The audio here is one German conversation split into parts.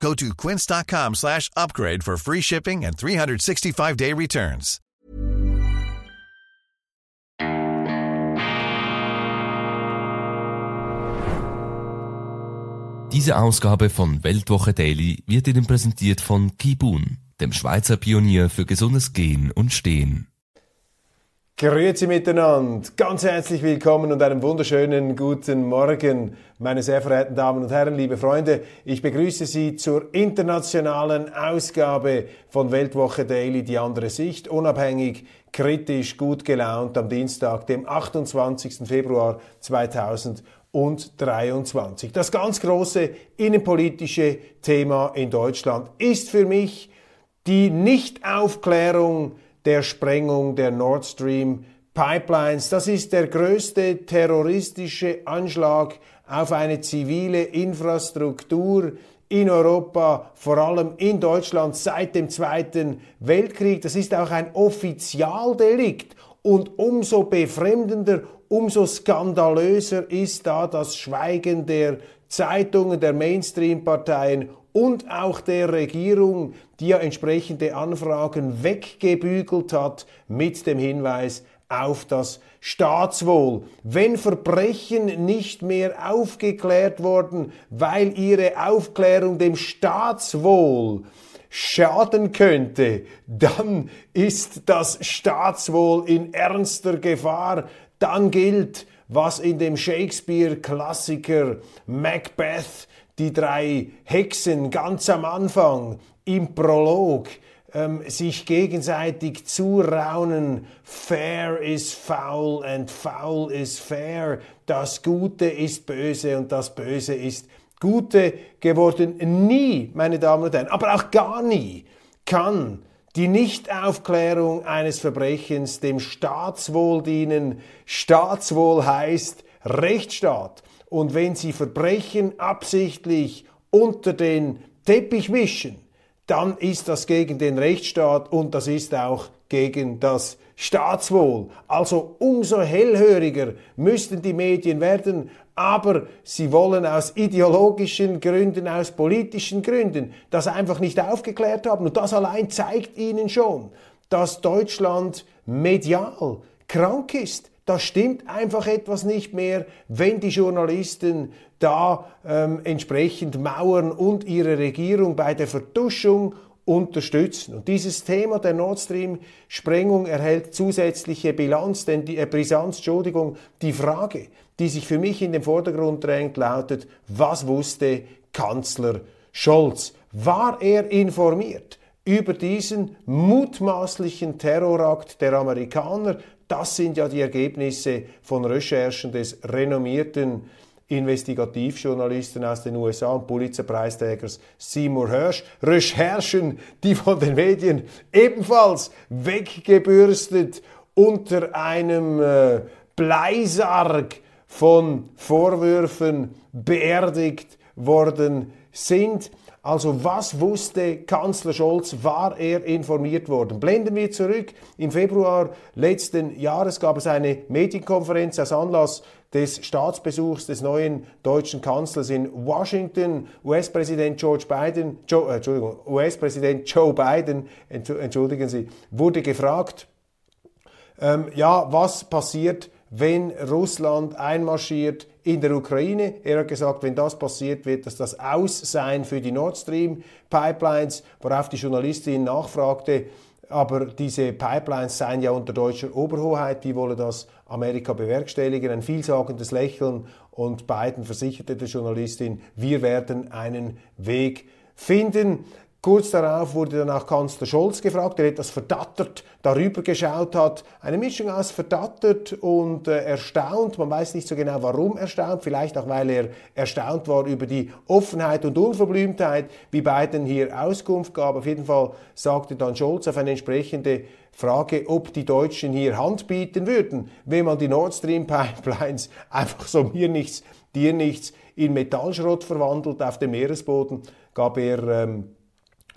Go to quince.com slash upgrade for free shipping and 365-day returns. Diese Ausgabe von Weltwoche Daily wird Ihnen präsentiert von Kibun, dem Schweizer Pionier für gesundes Gehen und Stehen. Grüezi miteinander, ganz herzlich willkommen und einen wunderschönen guten Morgen, meine sehr verehrten Damen und Herren, liebe Freunde. Ich begrüße Sie zur internationalen Ausgabe von Weltwoche Daily, die andere Sicht, unabhängig, kritisch, gut gelaunt am Dienstag, dem 28. Februar 2023. Das ganz große innenpolitische Thema in Deutschland ist für mich die Nichtaufklärung der Sprengung der Nord Stream Pipelines. Das ist der größte terroristische Anschlag auf eine zivile Infrastruktur in Europa, vor allem in Deutschland seit dem Zweiten Weltkrieg. Das ist auch ein Offizialdelikt und umso befremdender, umso skandalöser ist da das Schweigen der Zeitungen, der Mainstream-Parteien und auch der Regierung, die ja entsprechende Anfragen weggebügelt hat mit dem Hinweis auf das Staatswohl. Wenn Verbrechen nicht mehr aufgeklärt wurden, weil ihre Aufklärung dem Staatswohl schaden könnte, dann ist das Staatswohl in ernster Gefahr. Dann gilt, was in dem Shakespeare-Klassiker Macbeth die drei Hexen ganz am Anfang im Prolog ähm, sich gegenseitig zuraunen, fair is foul and foul is fair, das Gute ist böse und das Böse ist Gute geworden. Nie, meine Damen und Herren, aber auch gar nie kann die Nichtaufklärung eines Verbrechens dem Staatswohl dienen. Staatswohl heißt Rechtsstaat. Und wenn sie Verbrechen absichtlich unter den Teppich wischen, dann ist das gegen den Rechtsstaat und das ist auch gegen das Staatswohl. Also umso hellhöriger müssten die Medien werden, aber sie wollen aus ideologischen Gründen, aus politischen Gründen das einfach nicht aufgeklärt haben. Und das allein zeigt ihnen schon, dass Deutschland medial krank ist. Da stimmt einfach etwas nicht mehr, wenn die Journalisten da ähm, entsprechend mauern und ihre Regierung bei der Vertuschung unterstützen. Und dieses Thema der Nord Stream-Sprengung erhält zusätzliche Bilanz, denn die äh, Brisanz, Entschuldigung, die Frage, die sich für mich in den Vordergrund drängt, lautet, was wusste Kanzler Scholz? War er informiert? über diesen mutmaßlichen Terrorakt der Amerikaner. Das sind ja die Ergebnisse von Recherchen des renommierten Investigativjournalisten aus den USA und Pulitzerpreisträgers Seymour Hersh. Recherchen, die von den Medien ebenfalls weggebürstet unter einem äh, Bleisarg von Vorwürfen beerdigt worden sind. Also was wusste Kanzler Scholz? War er informiert worden? Blenden wir zurück. Im Februar letzten Jahres gab es eine Medienkonferenz als Anlass des Staatsbesuchs des neuen deutschen Kanzlers in Washington. US-Präsident George Biden, Joe, äh, Entschuldigung, US-Präsident Joe Biden, entschuldigen Sie, wurde gefragt, ähm, ja, was passiert, wenn Russland einmarschiert in der Ukraine. Er hat gesagt, wenn das passiert, wird das das Aus sein für die Nord Stream Pipelines, worauf die Journalistin nachfragte, aber diese Pipelines seien ja unter deutscher Oberhoheit, wie wolle das Amerika bewerkstelligen? Ein vielsagendes Lächeln und Biden versicherte der Journalistin, wir werden einen Weg finden. Kurz darauf wurde dann auch Kanzler Scholz gefragt, der etwas verdattert darüber geschaut hat. Eine Mischung aus verdattert und äh, erstaunt. Man weiß nicht so genau, warum erstaunt. Vielleicht auch, weil er erstaunt war über die Offenheit und Unverblümtheit, wie Biden hier Auskunft gab. Auf jeden Fall sagte dann Scholz auf eine entsprechende Frage, ob die Deutschen hier Hand bieten würden, wenn man die Nord Stream Pipelines einfach so mir nichts, dir nichts in Metallschrott verwandelt auf dem Meeresboden, gab er ähm,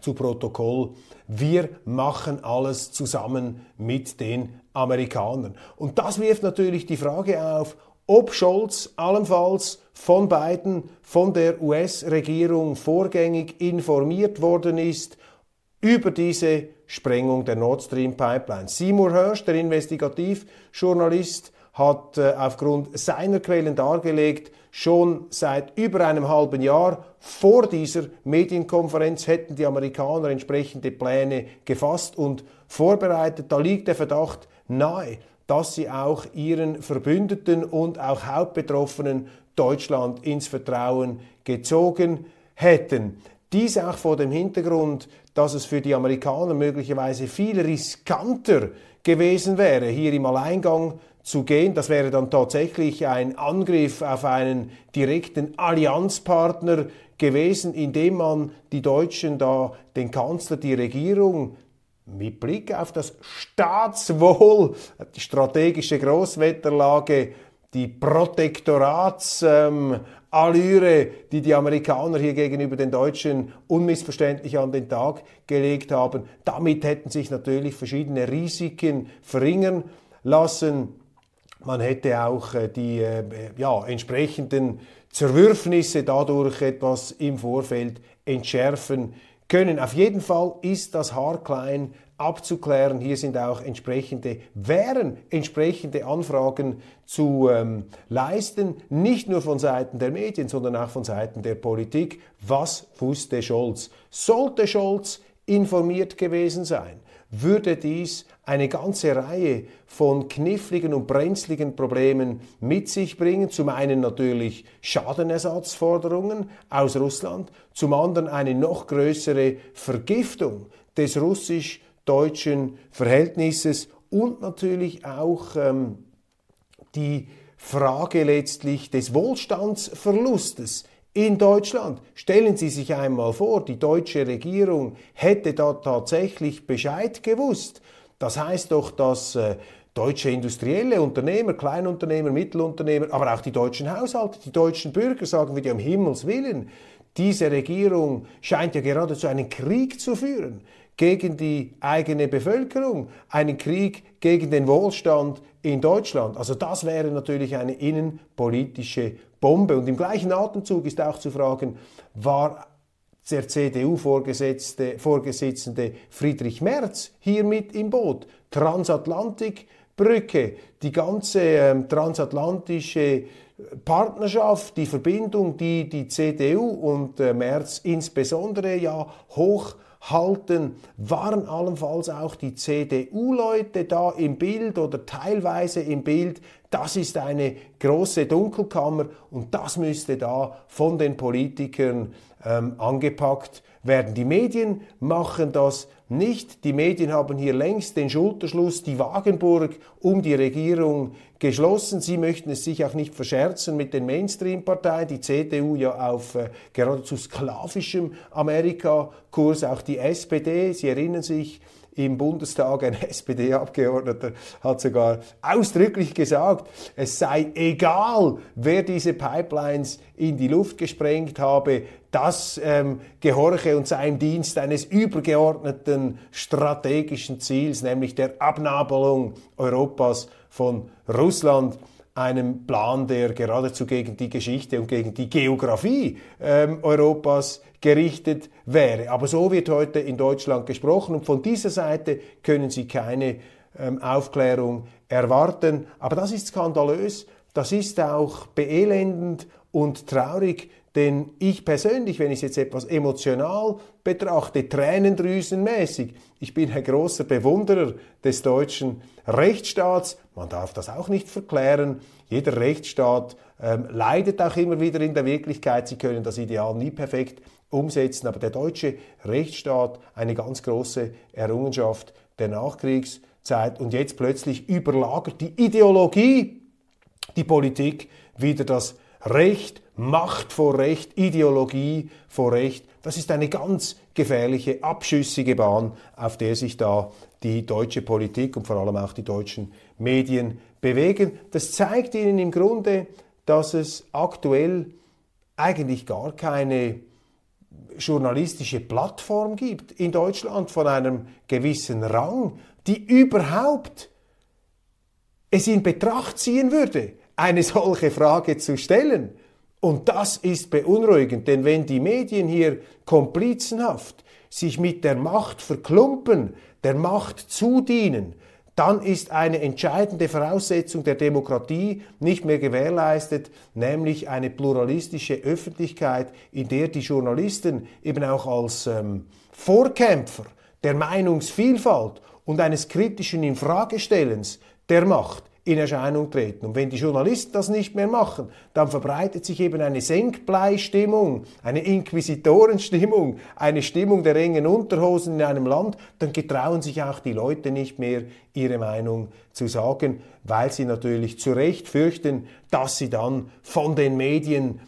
zu Protokoll, wir machen alles zusammen mit den Amerikanern. Und das wirft natürlich die Frage auf, ob Scholz allenfalls von Biden, von der US-Regierung vorgängig informiert worden ist über diese Sprengung der Nord Stream Pipeline. Seymour Hersh, der Investigativjournalist, hat äh, aufgrund seiner Quellen dargelegt, schon seit über einem halben Jahr vor dieser Medienkonferenz hätten die Amerikaner entsprechende Pläne gefasst und vorbereitet. Da liegt der Verdacht nahe, dass sie auch ihren Verbündeten und auch Hauptbetroffenen Deutschland ins Vertrauen gezogen hätten. Dies auch vor dem Hintergrund, dass es für die Amerikaner möglicherweise viel riskanter gewesen wäre, hier im Alleingang zu gehen. Das wäre dann tatsächlich ein Angriff auf einen direkten Allianzpartner gewesen, indem man die Deutschen da, den Kanzler, die Regierung mit Blick auf das Staatswohl, die strategische Großwetterlage, die Protektoratsallüre, ähm, die die Amerikaner hier gegenüber den Deutschen unmissverständlich an den Tag gelegt haben. Damit hätten sich natürlich verschiedene Risiken verringern lassen. Man hätte auch äh, die äh, ja, entsprechenden Zerwürfnisse dadurch etwas im Vorfeld entschärfen können. Auf jeden Fall ist das haarklein abzuklären. Hier sind auch entsprechende, wären entsprechende Anfragen zu ähm, leisten, nicht nur von Seiten der Medien, sondern auch von Seiten der Politik. Was wusste Scholz? Sollte Scholz informiert gewesen sein? Würde dies eine ganze Reihe von kniffligen und brenzligen Problemen mit sich bringen. Zum einen natürlich Schadenersatzforderungen aus Russland, zum anderen eine noch größere Vergiftung des russisch-deutschen Verhältnisses und natürlich auch ähm, die Frage letztlich des Wohlstandsverlustes in Deutschland. Stellen Sie sich einmal vor, die deutsche Regierung hätte da tatsächlich Bescheid gewusst. Das heißt doch, dass äh, deutsche industrielle Unternehmer, Kleinunternehmer, Mittelunternehmer, aber auch die deutschen Haushalte, die deutschen Bürger sagen wir, um Himmels Willen, diese Regierung scheint ja geradezu einen Krieg zu führen gegen die eigene Bevölkerung, einen Krieg gegen den Wohlstand in Deutschland. Also das wäre natürlich eine innenpolitische Bombe. Und im gleichen Atemzug ist auch zu fragen, war der CDU-Vorsitzende Friedrich Merz hier mit im Boot? Transatlantikbrücke, die ganze ähm, transatlantische Partnerschaft, die Verbindung, die die CDU und äh, Merz insbesondere ja hoch halten, waren allenfalls auch die CDU-Leute da im Bild oder teilweise im Bild. Das ist eine große Dunkelkammer und das müsste da von den Politikern ähm, angepackt werden. Die Medien machen das nicht. Die Medien haben hier längst den Schulterschluss, die Wagenburg um die Regierung geschlossen. Sie möchten es sich auch nicht verscherzen mit den Mainstream-Parteien. Die CDU ja auf äh, geradezu sklavischem Amerika-Kurs, auch die SPD. Sie erinnern sich, im Bundestag ein SPD-Abgeordneter hat sogar ausdrücklich gesagt, es sei egal, wer diese Pipelines in die Luft gesprengt habe, das ähm, gehorche und sei im Dienst eines übergeordneten strategischen Ziels, nämlich der Abnabelung Europas von Russland einem Plan, der geradezu gegen die Geschichte und gegen die Geografie ähm, Europas gerichtet wäre. Aber so wird heute in Deutschland gesprochen und von dieser Seite können Sie keine ähm, Aufklärung erwarten. Aber das ist skandalös, das ist auch beelendend und traurig, denn ich persönlich, wenn ich es jetzt etwas emotional betrachte, tränendrüsenmäßig, ich bin ein großer Bewunderer des deutschen Rechtsstaats. Man darf das auch nicht verklären. Jeder Rechtsstaat ähm, leidet auch immer wieder in der Wirklichkeit. Sie können das Ideal nie perfekt umsetzen. Aber der deutsche Rechtsstaat, eine ganz große Errungenschaft der Nachkriegszeit. Und jetzt plötzlich überlagert die Ideologie, die Politik, wieder das Recht, Macht vor Recht, Ideologie vor Recht. Das ist eine ganz gefährliche, abschüssige Bahn, auf der sich da die deutsche Politik und vor allem auch die deutschen Medien bewegen. Das zeigt Ihnen im Grunde, dass es aktuell eigentlich gar keine journalistische Plattform gibt in Deutschland von einem gewissen Rang, die überhaupt es in Betracht ziehen würde, eine solche Frage zu stellen. Und das ist beunruhigend, denn wenn die Medien hier komplizenhaft sich mit der Macht verklumpen, der Macht zudienen, dann ist eine entscheidende Voraussetzung der Demokratie nicht mehr gewährleistet, nämlich eine pluralistische Öffentlichkeit, in der die Journalisten eben auch als ähm, Vorkämpfer der Meinungsvielfalt und eines kritischen Infragestellens der Macht in Erscheinung treten. Und wenn die Journalisten das nicht mehr machen, dann verbreitet sich eben eine Senkblei-Stimmung, eine Inquisitorenstimmung, eine Stimmung der engen Unterhosen in einem Land, dann getrauen sich auch die Leute nicht mehr, ihre Meinung zu sagen, weil sie natürlich zu Recht fürchten, dass sie dann von den Medien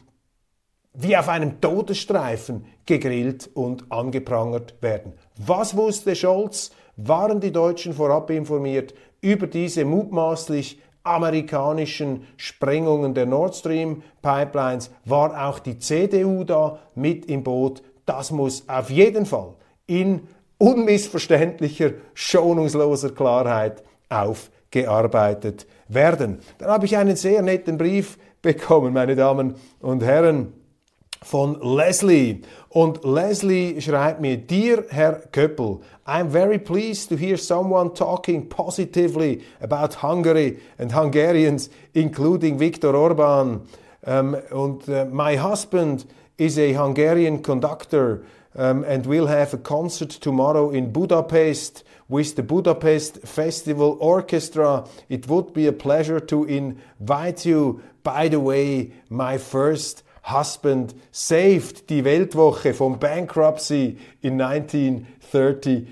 wie auf einem Todesstreifen gegrillt und angeprangert werden. Was wusste Scholz? Waren die Deutschen vorab informiert? Über diese mutmaßlich amerikanischen Sprengungen der Nord Stream Pipelines war auch die CDU da mit im Boot. Das muss auf jeden Fall in unmissverständlicher, schonungsloser Klarheit aufgearbeitet werden. Dann habe ich einen sehr netten Brief bekommen, meine Damen und Herren von Leslie. Und Leslie schreibt mir, Dear Herr Köppel, I'm very pleased to hear someone talking positively about Hungary and Hungarians, including Viktor Orban. Um, and uh, my husband is a Hungarian conductor um, and we'll have a concert tomorrow in Budapest with the Budapest Festival Orchestra. It would be a pleasure to invite you. By the way, my first Husband saved die Weltwoche vom Bankruptcy in 1933.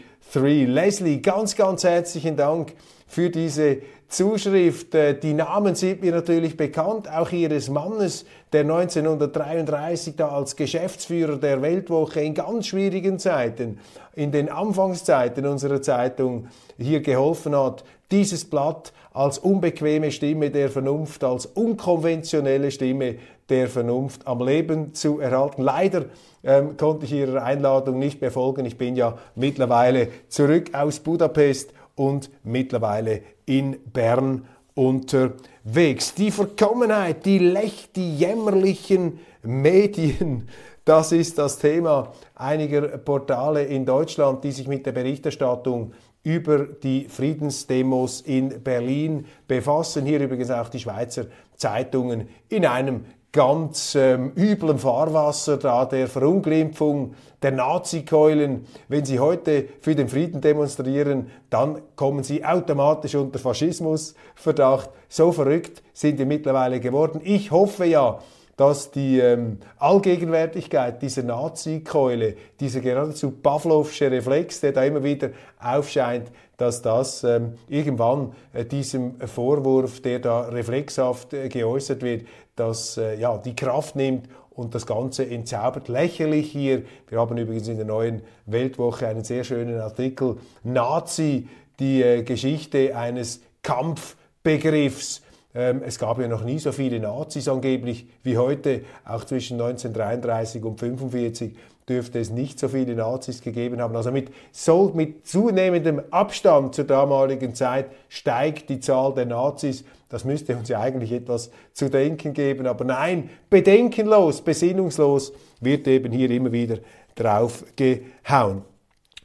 Leslie, ganz, ganz herzlichen Dank für diese Zuschrift. Äh, die Namen sind mir natürlich bekannt, auch Ihres Mannes, der 1933 da als Geschäftsführer der Weltwoche in ganz schwierigen Zeiten, in den Anfangszeiten unserer Zeitung hier geholfen hat, dieses Blatt als unbequeme Stimme der Vernunft, als unkonventionelle Stimme der Vernunft am Leben zu erhalten. Leider ähm, konnte ich Ihrer Einladung nicht mehr folgen. Ich bin ja mittlerweile zurück aus Budapest und mittlerweile in Bern unterwegs. Die Verkommenheit, die Lech, die jämmerlichen Medien, das ist das Thema einiger Portale in Deutschland, die sich mit der Berichterstattung über die Friedensdemos in Berlin befassen. Hier übrigens auch die Schweizer Zeitungen in einem ganz ähm, üblem Fahrwasser da der Verunglimpfung der Nazikeulen. Wenn sie heute für den Frieden demonstrieren, dann kommen sie automatisch unter Faschismusverdacht. So verrückt sind wir mittlerweile geworden. Ich hoffe ja, dass die ähm, Allgegenwärtigkeit dieser Nazi-Keule, dieser geradezu Pavlovsche Reflex, der da immer wieder aufscheint, dass das ähm, irgendwann äh, diesem Vorwurf, der da reflexhaft äh, geäußert wird, dass äh, ja, die Kraft nimmt und das Ganze entzaubert. Lächerlich hier. Wir haben übrigens in der neuen Weltwoche einen sehr schönen Artikel Nazi, die äh, Geschichte eines Kampfbegriffs es gab ja noch nie so viele Nazis angeblich wie heute. Auch zwischen 1933 und 1945 dürfte es nicht so viele Nazis gegeben haben. Also mit, so, mit zunehmendem Abstand zur damaligen Zeit steigt die Zahl der Nazis. Das müsste uns ja eigentlich etwas zu denken geben. Aber nein, bedenkenlos, besinnungslos wird eben hier immer wieder drauf gehauen.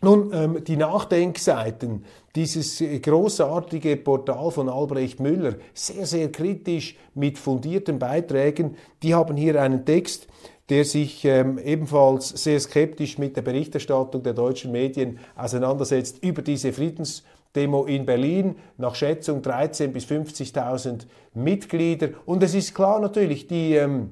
Nun, ähm, die Nachdenkseiten, dieses großartige Portal von Albrecht Müller, sehr, sehr kritisch mit fundierten Beiträgen, die haben hier einen Text, der sich ähm, ebenfalls sehr skeptisch mit der Berichterstattung der deutschen Medien auseinandersetzt über diese Friedensdemo in Berlin. Nach Schätzung 13.000 bis 50.000 Mitglieder. Und es ist klar natürlich, die ähm,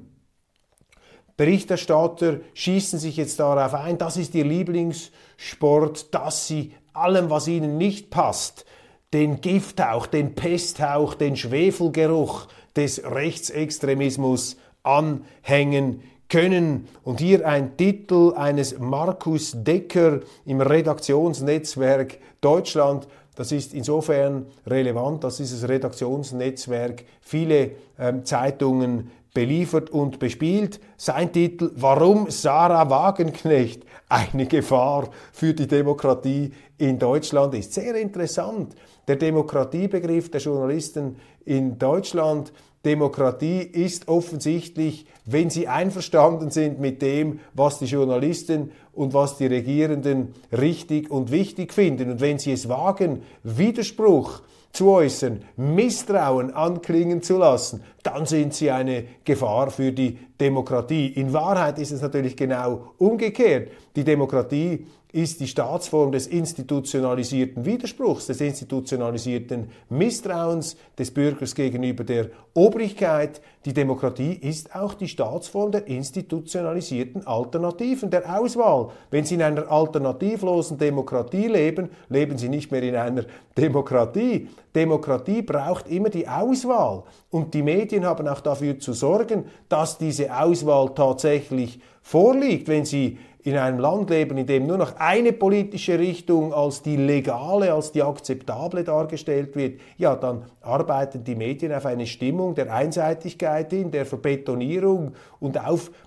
Berichterstatter schießen sich jetzt darauf ein, das ist ihr Lieblingssport, dass sie allem, was ihnen nicht passt, den Gifthauch, den Pesthauch, den Schwefelgeruch des Rechtsextremismus anhängen können. Und hier ein Titel eines Markus Decker im Redaktionsnetzwerk Deutschland. Das ist insofern relevant, dass dieses Redaktionsnetzwerk viele ähm, Zeitungen beliefert und bespielt. Sein Titel Warum Sarah Wagenknecht eine Gefahr für die Demokratie in Deutschland ist. Sehr interessant. Der Demokratiebegriff der Journalisten in Deutschland Demokratie ist offensichtlich, wenn sie einverstanden sind mit dem, was die Journalisten und was die Regierenden richtig und wichtig finden. Und wenn sie es wagen, Widerspruch zu äußern, Misstrauen anklingen zu lassen, dann sind sie eine Gefahr für die Demokratie. In Wahrheit ist es natürlich genau umgekehrt. Die Demokratie ist die Staatsform des institutionalisierten Widerspruchs, des institutionalisierten Misstrauens des Bürgers gegenüber der Obrigkeit. Die Demokratie ist auch die Staatsform der institutionalisierten Alternativen, der Auswahl. Wenn Sie in einer alternativlosen Demokratie leben, leben Sie nicht mehr in einer Demokratie. Demokratie braucht immer die Auswahl. Und die Medien haben auch dafür zu sorgen, dass diese Auswahl tatsächlich vorliegt. Wenn Sie in einem Land leben, in dem nur noch eine politische Richtung als die legale, als die akzeptable dargestellt wird, ja, dann arbeiten die Medien auf eine Stimmung der Einseitigkeit hin, der Verbetonierung und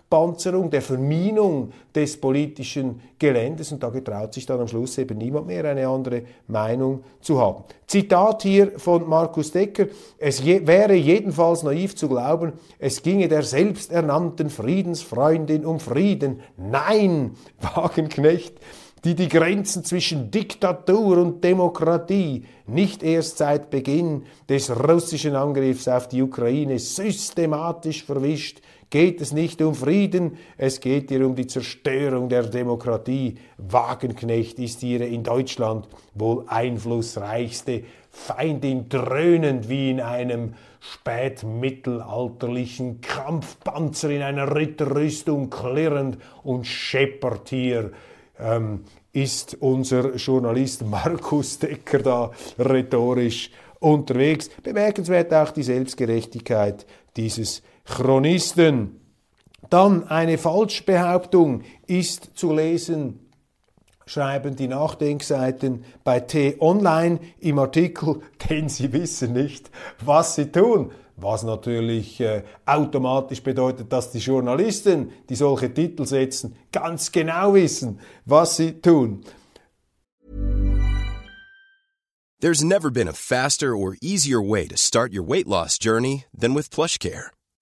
Aufpanzerung, der Verminung des politischen Geländes und da getraut sich dann am Schluss eben niemand mehr eine andere Meinung zu haben. Zitat hier von Markus Decker, es je, wäre jedenfalls naiv zu glauben, es ginge der selbsternannten Friedensfreundin um Frieden. Nein, Wagenknecht, die die Grenzen zwischen Diktatur und Demokratie nicht erst seit Beginn des russischen Angriffs auf die Ukraine systematisch verwischt, geht es nicht um Frieden, es geht hier um die Zerstörung der Demokratie. Wagenknecht ist ihre in Deutschland wohl einflussreichste Feindin, dröhnend wie in einem spätmittelalterlichen Kampfpanzer in einer Ritterrüstung, klirrend und scheppert hier. Ähm, ist unser Journalist Markus Decker da rhetorisch unterwegs. Bemerkenswert auch die Selbstgerechtigkeit dieses Chronisten. Dann eine Falschbehauptung ist zu lesen schreiben die Nachdenkseiten bei T-Online im Artikel, denn sie wissen nicht, was sie tun. Was natürlich äh, automatisch bedeutet, dass die Journalisten, die solche Titel setzen, ganz genau wissen, was sie tun. There's never been a faster or easier way to start your weight loss journey than with PlushCare.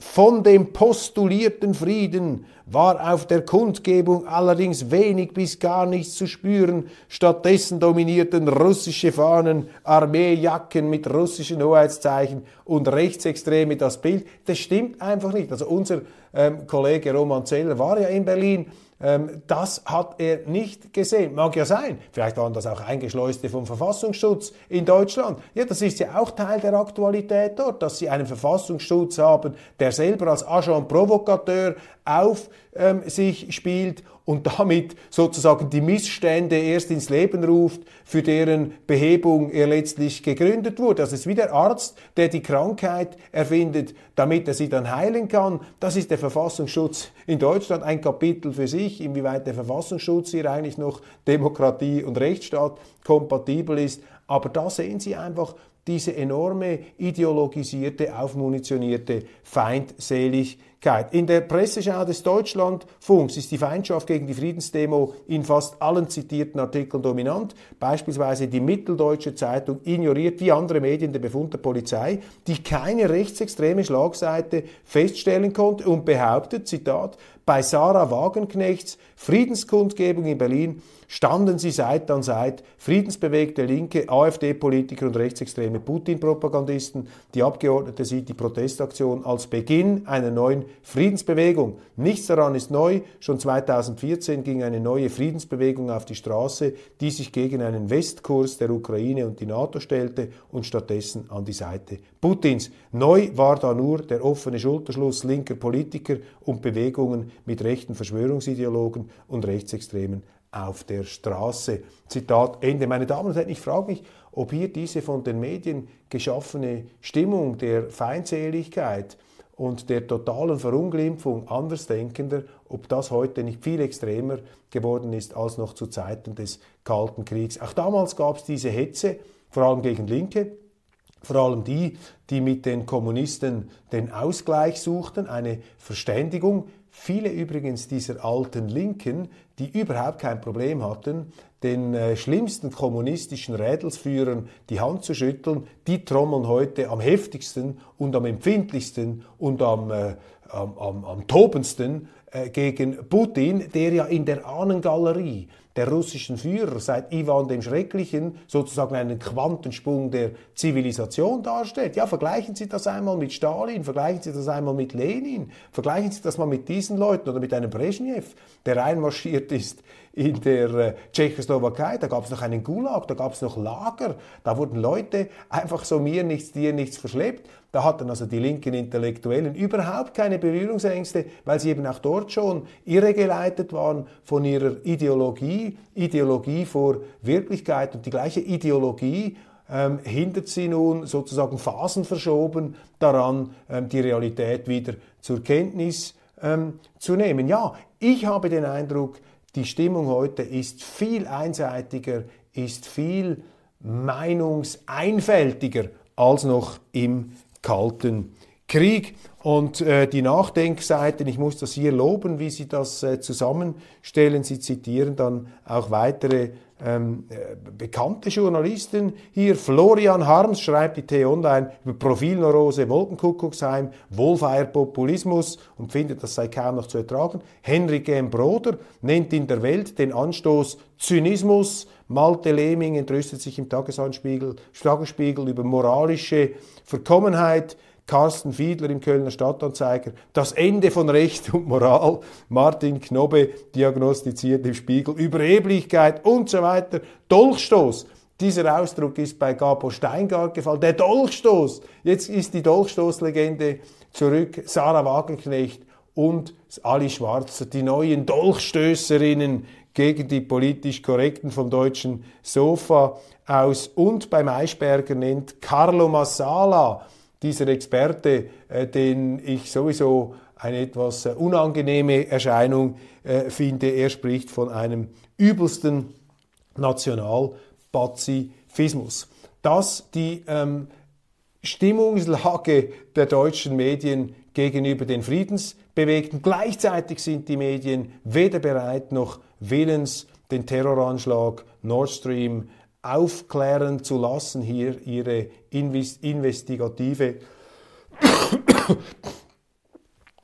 Von dem postulierten Frieden war auf der Kundgebung allerdings wenig bis gar nichts zu spüren. Stattdessen dominierten russische Fahnen, Armeejacken mit russischen Hoheitszeichen und Rechtsextreme das Bild. Das stimmt einfach nicht. Also unser ähm, Kollege Roman Zeller war ja in Berlin das hat er nicht gesehen. Mag ja sein. Vielleicht waren das auch Eingeschleuste vom Verfassungsschutz in Deutschland. Ja, das ist ja auch Teil der Aktualität dort, dass sie einen Verfassungsschutz haben, der selber als Agent Provocateur auf ähm, sich spielt und damit sozusagen die Missstände erst ins Leben ruft, für deren Behebung er letztlich gegründet wurde. Das ist wie der Arzt, der die Krankheit erfindet, damit er sie dann heilen kann. Das ist der Verfassungsschutz in Deutschland ein Kapitel für sich, inwieweit der Verfassungsschutz hier eigentlich noch Demokratie und Rechtsstaat kompatibel ist. Aber da sehen Sie einfach diese enorme ideologisierte, aufmunitionierte Feindseligkeit Öffentlichkeit. In der Presseschau des Deutschlandfunks ist die Feindschaft gegen die Friedensdemo in fast allen zitierten Artikeln dominant. Beispielsweise die Mitteldeutsche Zeitung ignoriert wie andere Medien den Befund der Polizei, die keine rechtsextreme Schlagseite feststellen konnte und behauptet, Zitat, bei Sarah Wagenknechts Friedenskundgebung in Berlin standen sie Seite an Seite, friedensbewegte Linke, AfD-Politiker und rechtsextreme Putin-Propagandisten. Die Abgeordnete sieht die Protestaktion als Beginn einer neuen Friedensbewegung. Nichts daran ist neu. Schon 2014 ging eine neue Friedensbewegung auf die Straße, die sich gegen einen Westkurs der Ukraine und die NATO stellte und stattdessen an die Seite Putins. Neu war da nur der offene Schulterschluss linker Politiker und Bewegungen mit rechten Verschwörungsideologen und Rechtsextremen auf der Straße. Zitat Ende. Meine Damen und Herren, ich frage mich, ob hier diese von den Medien geschaffene Stimmung der Feindseligkeit und der totalen Verunglimpfung Andersdenkender, ob das heute nicht viel extremer geworden ist als noch zu Zeiten des Kalten Kriegs. Auch damals gab es diese Hetze, vor allem gegen Linke, vor allem die, die mit den Kommunisten den Ausgleich suchten, eine Verständigung. Viele übrigens dieser alten Linken, die überhaupt kein Problem hatten, den äh, schlimmsten kommunistischen Rädelsführern die Hand zu schütteln, die trommeln heute am heftigsten und am empfindlichsten und am, äh, am, am, am tobendsten gegen Putin, der ja in der Ahnengalerie der russischen Führer seit Ivan dem Schrecklichen sozusagen einen Quantensprung der Zivilisation darstellt. Ja, vergleichen Sie das einmal mit Stalin, vergleichen Sie das einmal mit Lenin, vergleichen Sie das mal mit diesen Leuten oder mit einem Brezhnev, der einmarschiert ist in der äh, Tschechoslowakei, da gab es noch einen Gulag, da gab es noch Lager, da wurden Leute einfach so mir nichts, dir nichts verschleppt. Da hatten also die linken Intellektuellen überhaupt keine Berührungsängste, weil sie eben auch dort schon irregeleitet waren von ihrer Ideologie, Ideologie vor Wirklichkeit und die gleiche Ideologie ähm, hindert sie nun sozusagen phasenverschoben daran, ähm, die Realität wieder zur Kenntnis ähm, zu nehmen. Ja, ich habe den Eindruck, die Stimmung heute ist viel einseitiger, ist viel meinungseinfältiger als noch im Kalten Krieg. Und äh, die Nachdenkseiten, ich muss das hier loben, wie Sie das äh, zusammenstellen. Sie zitieren dann auch weitere ähm, äh, bekannte Journalisten hier. Florian Harms schreibt die T-Online über Profilneurose Wolkenkuckucksheim, Wohlfeierpopulismus und findet, das sei kaum noch zu ertragen. Henrik M. Broder nennt in der Welt den Anstoß Zynismus. Malte Lehming entrüstet sich im Tagesspiegel, Tagesspiegel über moralische Verkommenheit. Carsten Fiedler im Kölner Stadtanzeiger, das Ende von Recht und Moral, Martin Knobbe diagnostiziert im Spiegel, Überheblichkeit und so weiter, Dolchstoß. Dieser Ausdruck ist bei Gabo Steingart gefallen. Der Dolchstoß. Jetzt ist die Dolchstoßlegende zurück. Sarah Wagenknecht und Ali Schwarzer, die neuen Dolchstößerinnen gegen die politisch Korrekten vom deutschen Sofa aus. Und beim Eisberger nennt Carlo Massala dieser Experte, äh, den ich sowieso eine etwas äh, unangenehme Erscheinung äh, finde, er spricht von einem übelsten Nationalpazifismus. Dass die ähm, Stimmungslage der deutschen Medien gegenüber den Friedensbewegten, gleichzeitig sind die Medien weder bereit noch willens, den Terroranschlag Nord Stream aufklären zu lassen, hier ihre investigative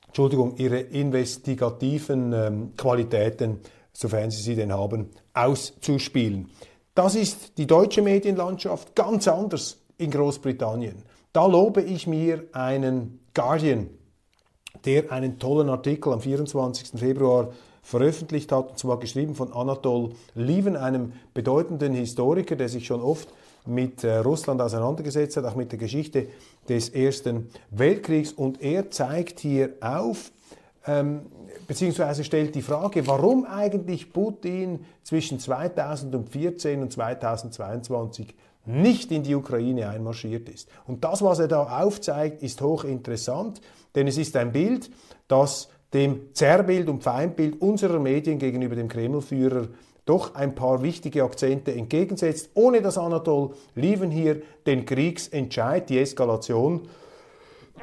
Entschuldigung, ihre investigativen ähm, Qualitäten, sofern sie sie denn haben, auszuspielen. Das ist die deutsche Medienlandschaft ganz anders in Großbritannien. Da lobe ich mir einen Guardian, der einen tollen Artikel am 24. Februar veröffentlicht hat, und zwar geschrieben von Anatol Lieven, einem bedeutenden Historiker, der sich schon oft mit äh, Russland auseinandergesetzt hat, auch mit der Geschichte des Ersten Weltkriegs. Und er zeigt hier auf, ähm, beziehungsweise stellt die Frage, warum eigentlich Putin zwischen 2014 und 2022 nicht in die Ukraine einmarschiert ist. Und das, was er da aufzeigt, ist hochinteressant, denn es ist ein Bild, das dem Zerrbild und Feindbild unserer Medien gegenüber dem Kremlführer doch ein paar wichtige Akzente entgegensetzt, ohne dass Anatol Lieven hier den Kriegsentscheid, die Eskalation,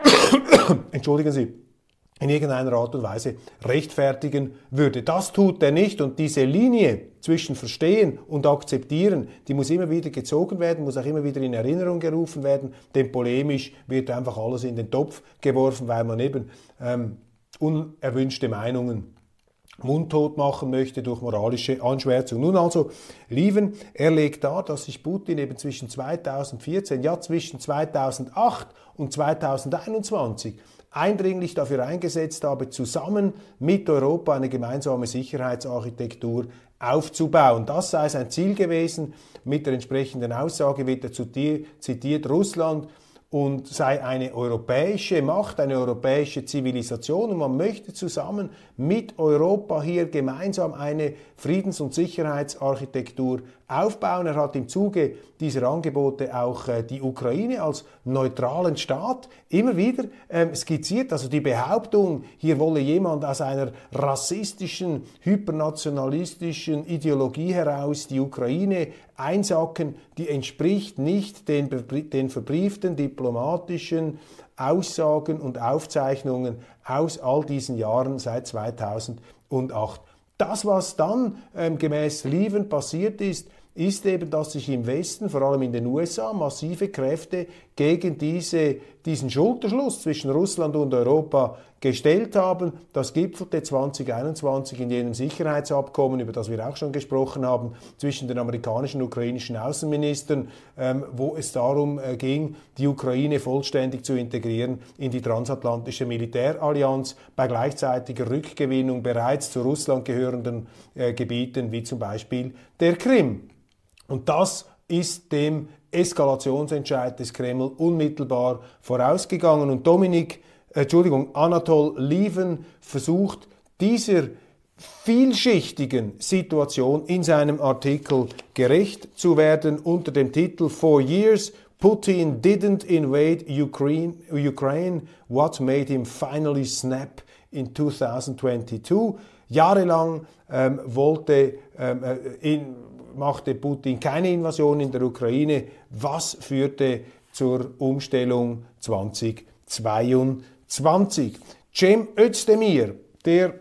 entschuldigen Sie, in irgendeiner Art und Weise rechtfertigen würde. Das tut er nicht und diese Linie zwischen Verstehen und Akzeptieren, die muss immer wieder gezogen werden, muss auch immer wieder in Erinnerung gerufen werden, denn polemisch wird einfach alles in den Topf geworfen, weil man eben ähm, unerwünschte Meinungen mundtot machen möchte durch moralische Anschwärzung. Nun also, Lieven, er legt dar, dass sich Putin eben zwischen 2014, ja zwischen 2008 und 2021 eindringlich dafür eingesetzt habe, zusammen mit Europa eine gemeinsame Sicherheitsarchitektur aufzubauen. Das sei sein Ziel gewesen. Mit der entsprechenden Aussage wird er zitiert, Russland und sei eine europäische Macht, eine europäische Zivilisation und man möchte zusammen mit Europa hier gemeinsam eine Friedens- und Sicherheitsarchitektur aufbauen. Er hat im Zuge dieser Angebote auch äh, die Ukraine als neutralen Staat immer wieder ähm, skizziert. Also die Behauptung, hier wolle jemand aus einer rassistischen, hypernationalistischen Ideologie heraus die Ukraine einsacken, die entspricht nicht den, den verbrieften diplomatischen Aussagen und Aufzeichnungen aus all diesen Jahren seit 2008. Das, was dann ähm, gemäß Lieven passiert ist, ist eben, dass sich im Westen, vor allem in den USA, massive Kräfte gegen diese, diesen Schulterschluss zwischen Russland und Europa gestellt haben. Das gipfelte 2021 in jenem Sicherheitsabkommen, über das wir auch schon gesprochen haben, zwischen den amerikanischen und ukrainischen Außenministern, ähm, wo es darum äh, ging, die Ukraine vollständig zu integrieren in die transatlantische Militärallianz bei gleichzeitiger Rückgewinnung bereits zu Russland gehörenden äh, Gebieten wie zum Beispiel der Krim. Und das ist dem Eskalationsentscheid des Kreml unmittelbar vorausgegangen. Und Dominik, äh, Entschuldigung, Anatol Lieven versucht dieser vielschichtigen Situation in seinem Artikel gerecht zu werden unter dem Titel For Years Putin didn't invade Ukraine, Ukraine, what made him finally snap in 2022. Jahrelang ähm, wollte ähm, äh, in, machte Putin keine Invasion in der Ukraine. Was führte zur Umstellung 2022? Cem Özdemir, der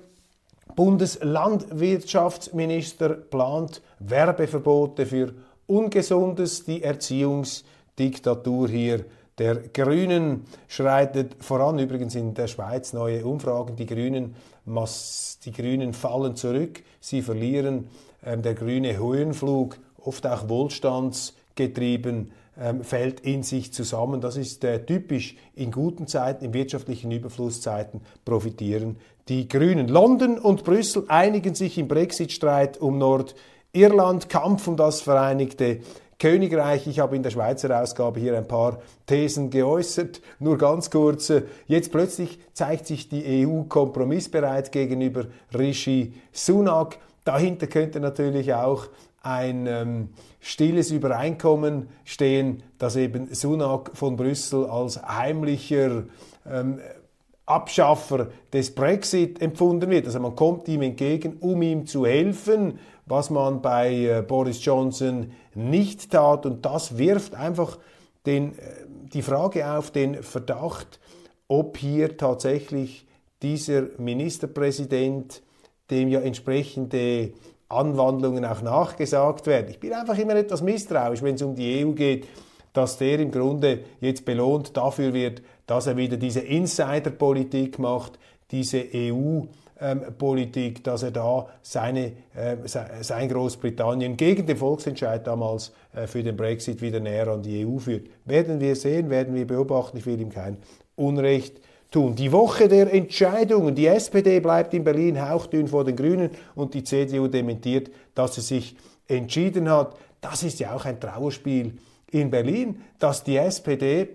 Bundeslandwirtschaftsminister, plant Werbeverbote für Ungesundes. Die Erziehungsdiktatur hier der Grünen schreitet voran. Übrigens in der Schweiz neue Umfragen. Die Grünen, die Grünen fallen zurück. Sie verlieren der grüne Höhenflug, oft auch wohlstandsgetrieben, ähm, fällt in sich zusammen. Das ist äh, typisch in guten Zeiten, in wirtschaftlichen Überflusszeiten profitieren die Grünen. London und Brüssel einigen sich im Brexit-Streit um Nordirland, Kampf um das Vereinigte Königreich. Ich habe in der Schweizer Ausgabe hier ein paar Thesen geäußert. Nur ganz kurz. Äh, jetzt plötzlich zeigt sich die EU kompromissbereit gegenüber Rishi Sunak. Dahinter könnte natürlich auch ein ähm, stilles Übereinkommen stehen, dass eben Sunak von Brüssel als heimlicher ähm, Abschaffer des Brexit empfunden wird. Also man kommt ihm entgegen, um ihm zu helfen, was man bei äh, Boris Johnson nicht tat. Und das wirft einfach den, äh, die Frage auf, den Verdacht, ob hier tatsächlich dieser Ministerpräsident dem ja entsprechende Anwandlungen auch nachgesagt werden. Ich bin einfach immer etwas misstrauisch, wenn es um die EU geht, dass der im Grunde jetzt belohnt dafür wird, dass er wieder diese Insider-Politik macht, diese EU- Politik, dass er da seine, äh, sein Großbritannien gegen den Volksentscheid damals äh, für den Brexit wieder näher an die EU führt. Werden wir sehen, werden wir beobachten. Ich will ihm kein Unrecht tun. Die Woche der Entscheidungen. Die SPD bleibt in Berlin hauchdünn vor den Grünen und die CDU dementiert, dass sie sich entschieden hat. Das ist ja auch ein Trauerspiel in Berlin, dass die SPD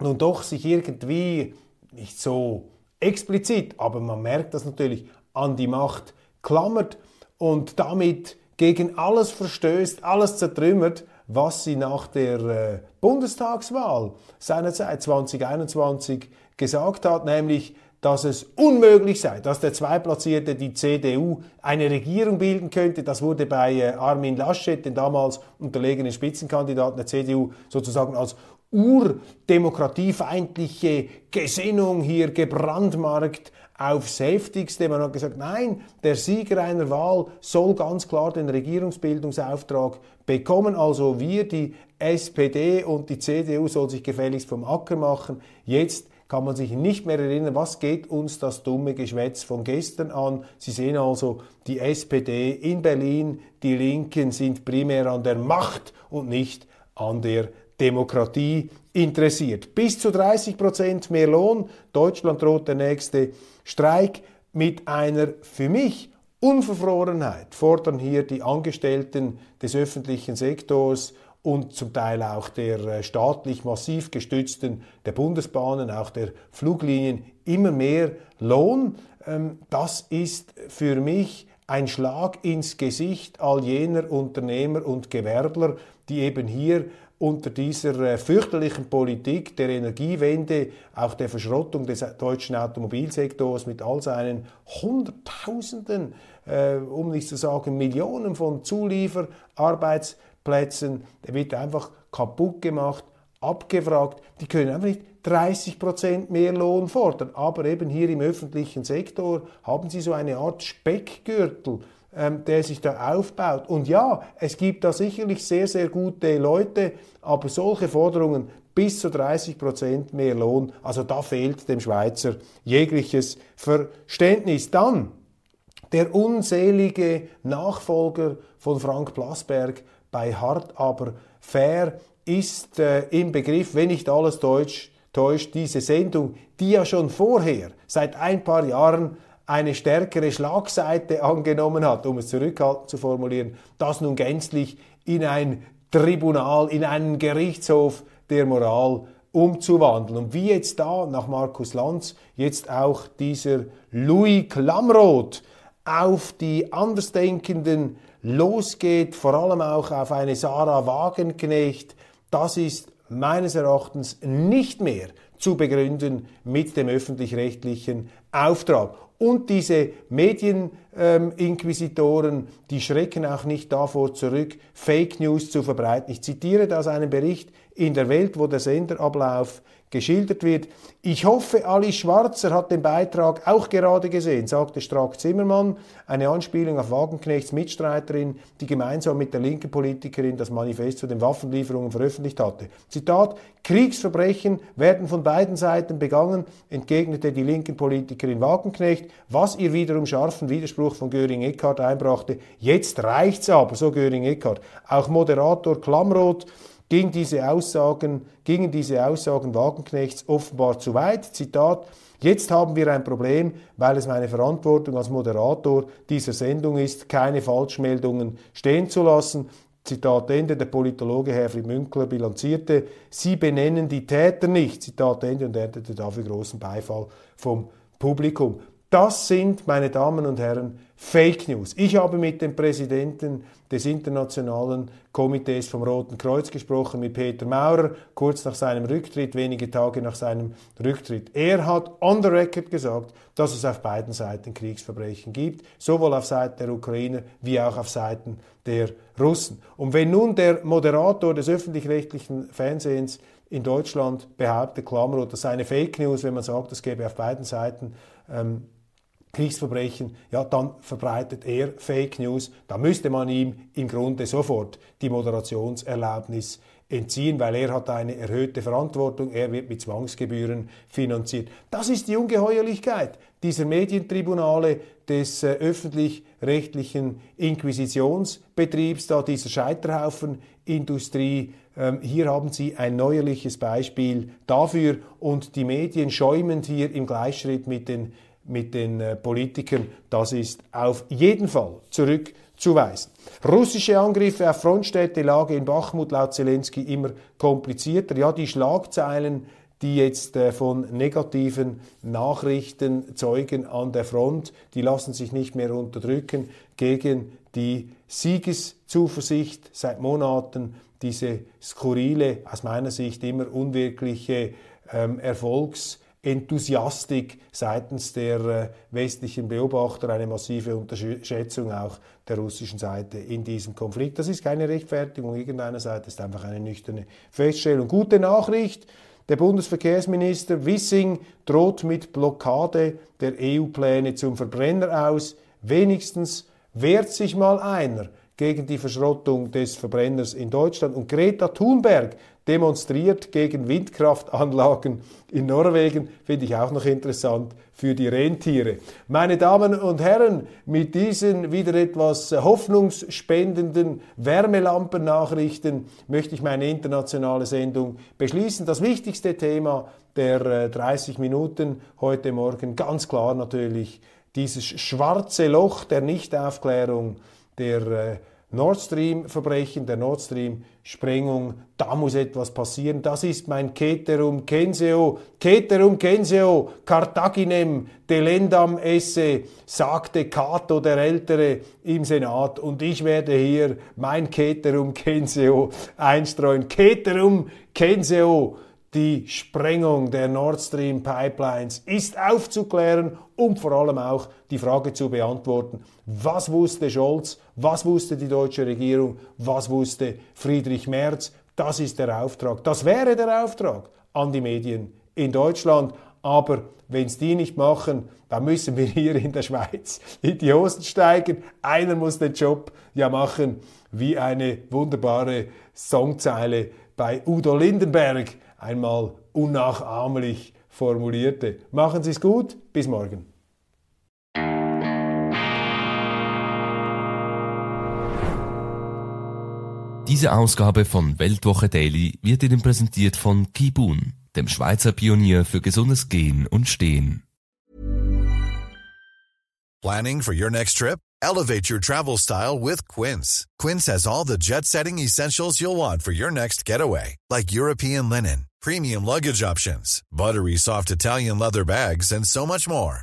nun doch sich irgendwie nicht so explizit, aber man merkt das natürlich an die Macht klammert und damit gegen alles verstößt, alles zertrümmert, was sie nach der äh, Bundestagswahl seinerzeit 2021 gesagt hat, nämlich, dass es unmöglich sei, dass der Zweitplatzierte, die CDU, eine Regierung bilden könnte. Das wurde bei äh, Armin Laschet, den damals unterlegenen Spitzenkandidaten der CDU, sozusagen als urdemokratiefeindliche Gesinnung hier gebrandmarkt aufs Heftigste. Man hat gesagt, nein, der Sieger einer Wahl soll ganz klar den Regierungsbildungsauftrag bekommen. Also wir, die SPD und die CDU, soll sich gefälligst vom Acker machen. Jetzt kann man sich nicht mehr erinnern, was geht uns das dumme Geschwätz von gestern an. Sie sehen also, die SPD in Berlin, die Linken sind primär an der Macht und nicht an der Demokratie interessiert. Bis zu 30 Prozent mehr Lohn. Deutschland droht der nächste Streik mit einer für mich Unverfrorenheit fordern hier die Angestellten des öffentlichen Sektors und zum Teil auch der äh, staatlich massiv gestützten der Bundesbahnen, auch der Fluglinien immer mehr Lohn. Ähm, das ist für mich ein Schlag ins Gesicht all jener Unternehmer und Gewerbler, die eben hier unter dieser äh, fürchterlichen Politik der Energiewende, auch der Verschrottung des deutschen Automobilsektors mit all seinen Hunderttausenden, äh, um nicht zu sagen Millionen von Zulieferarbeitsplätzen, Plätzen, der wird einfach kaputt gemacht, abgefragt. Die können einfach nicht 30 Prozent mehr Lohn fordern. Aber eben hier im öffentlichen Sektor haben sie so eine Art Speckgürtel, ähm, der sich da aufbaut. Und ja, es gibt da sicherlich sehr, sehr gute Leute, aber solche Forderungen bis zu 30 Prozent mehr Lohn, also da fehlt dem Schweizer jegliches Verständnis. Dann der unselige Nachfolger von Frank Plasberg, bei Hart aber fair ist äh, im Begriff, wenn nicht alles Deutsch täuscht, diese Sendung, die ja schon vorher, seit ein paar Jahren, eine stärkere Schlagseite angenommen hat, um es zurückhaltend zu formulieren, das nun gänzlich in ein Tribunal, in einen Gerichtshof der Moral umzuwandeln. Und wie jetzt da nach Markus Lanz jetzt auch dieser Louis Klamroth auf die Andersdenkenden losgeht, vor allem auch auf eine Sarah Wagenknecht, das ist meines Erachtens nicht mehr zu begründen mit dem öffentlich-rechtlichen Auftrag. Und diese Medieninquisitoren, ähm, die schrecken auch nicht davor zurück, Fake News zu verbreiten. Ich zitiere da aus einem Bericht in der Welt, wo der Senderablauf geschildert wird. Ich hoffe, Ali Schwarzer hat den Beitrag auch gerade gesehen, sagte Strack Zimmermann, eine Anspielung auf Wagenknechts Mitstreiterin, die gemeinsam mit der linken Politikerin das Manifest zu den Waffenlieferungen veröffentlicht hatte. Zitat, Kriegsverbrechen werden von beiden Seiten begangen, entgegnete die linken Politikerin Wagenknecht, was ihr wiederum scharfen Widerspruch von Göring-Eckardt einbrachte. Jetzt reicht's aber, so Göring-Eckardt. Auch Moderator Klamroth ging diese Aussagen, gingen diese Aussagen Wagenknechts offenbar zu weit. Zitat, Jetzt haben wir ein Problem, weil es meine Verantwortung als Moderator dieser Sendung ist, keine Falschmeldungen stehen zu lassen. Zitat Ende, der Politologe Herfried Münkler bilanzierte, Sie benennen die Täter nicht, Zitat Ende, und erntete dafür großen Beifall vom Publikum. Das sind, meine Damen und Herren, Fake News. Ich habe mit dem Präsidenten des Internationalen Komitees vom Roten Kreuz gesprochen, mit Peter Maurer, kurz nach seinem Rücktritt, wenige Tage nach seinem Rücktritt. Er hat on the record gesagt, dass es auf beiden Seiten Kriegsverbrechen gibt, sowohl auf Seiten der Ukrainer wie auch auf Seiten der Russen. Und wenn nun der Moderator des öffentlich-rechtlichen Fernsehens in Deutschland behauptet, Klammer, oder seine Fake News, wenn man sagt, es gäbe auf beiden Seiten ähm, Kriegsverbrechen, ja, dann verbreitet er Fake News. Da müsste man ihm im Grunde sofort die Moderationserlaubnis entziehen, weil er hat eine erhöhte Verantwortung, er wird mit Zwangsgebühren finanziert. Das ist die Ungeheuerlichkeit dieser Medientribunale des äh, öffentlich-rechtlichen Inquisitionsbetriebs, da dieser Scheiterhaufenindustrie. Ähm, hier haben Sie ein neuerliches Beispiel dafür und die Medien schäumend hier im Gleichschritt mit den mit den äh, Politikern, das ist auf jeden Fall zurückzuweisen. Russische Angriffe auf Frontstädte, Lage in Bachmut laut Zelensky immer komplizierter. Ja, die Schlagzeilen, die jetzt äh, von negativen Nachrichten zeugen an der Front, die lassen sich nicht mehr unterdrücken gegen die Siegeszuversicht seit Monaten, diese skurrile, aus meiner Sicht immer unwirkliche ähm, Erfolgs- Enthusiastik seitens der äh, westlichen Beobachter, eine massive Unterschätzung auch der russischen Seite in diesem Konflikt. Das ist keine Rechtfertigung irgendeiner Seite, ist einfach eine nüchterne Feststellung. Gute Nachricht, Der Bundesverkehrsminister Wissing droht mit Blockade der EU-Pläne zum Verbrenner aus. Wenigstens wehrt sich mal einer gegen die Verschrottung des Verbrenners in Deutschland. Und Greta Thunberg demonstriert gegen Windkraftanlagen in Norwegen, finde ich auch noch interessant für die Rentiere. Meine Damen und Herren, mit diesen wieder etwas hoffnungsspendenden Wärmelampennachrichten möchte ich meine internationale Sendung beschließen. Das wichtigste Thema der 30 äh, Minuten heute Morgen, ganz klar natürlich dieses schwarze Loch der Nichtaufklärung der äh, Nord Stream-Verbrechen, der Nord Stream-Sprengung, da muss etwas passieren. Das ist mein Keterum Kenseo, Keterum Kenseo, Cartaginem, delendam esse, sagte Cato der Ältere im Senat. Und ich werde hier mein Keterum Kenseo einstreuen. Keterum Kenseo, die Sprengung der Nord Stream Pipelines ist aufzuklären und vor allem auch die Frage zu beantworten, was wusste Scholz, was wusste die deutsche Regierung, was wusste Friedrich Merz. Das ist der Auftrag. Das wäre der Auftrag an die Medien in Deutschland. Aber wenn es die nicht machen, dann müssen wir hier in der Schweiz in die Hosen steigen. Einer muss den Job ja machen, wie eine wunderbare Songzeile bei Udo Lindenberg einmal unnachahmlich formulierte. Machen Sie es gut, bis morgen. Diese Ausgabe von Weltwoche Daily wird Ihnen präsentiert von Kibun, dem Schweizer Pionier für gesundes Gehen und Stehen. Planning for your next trip? Elevate your travel style with Quince. Quince has all the jet-setting essentials you'll want for your next getaway, like European linen premium luggage options, buttery soft Italian leather bags, and so much more.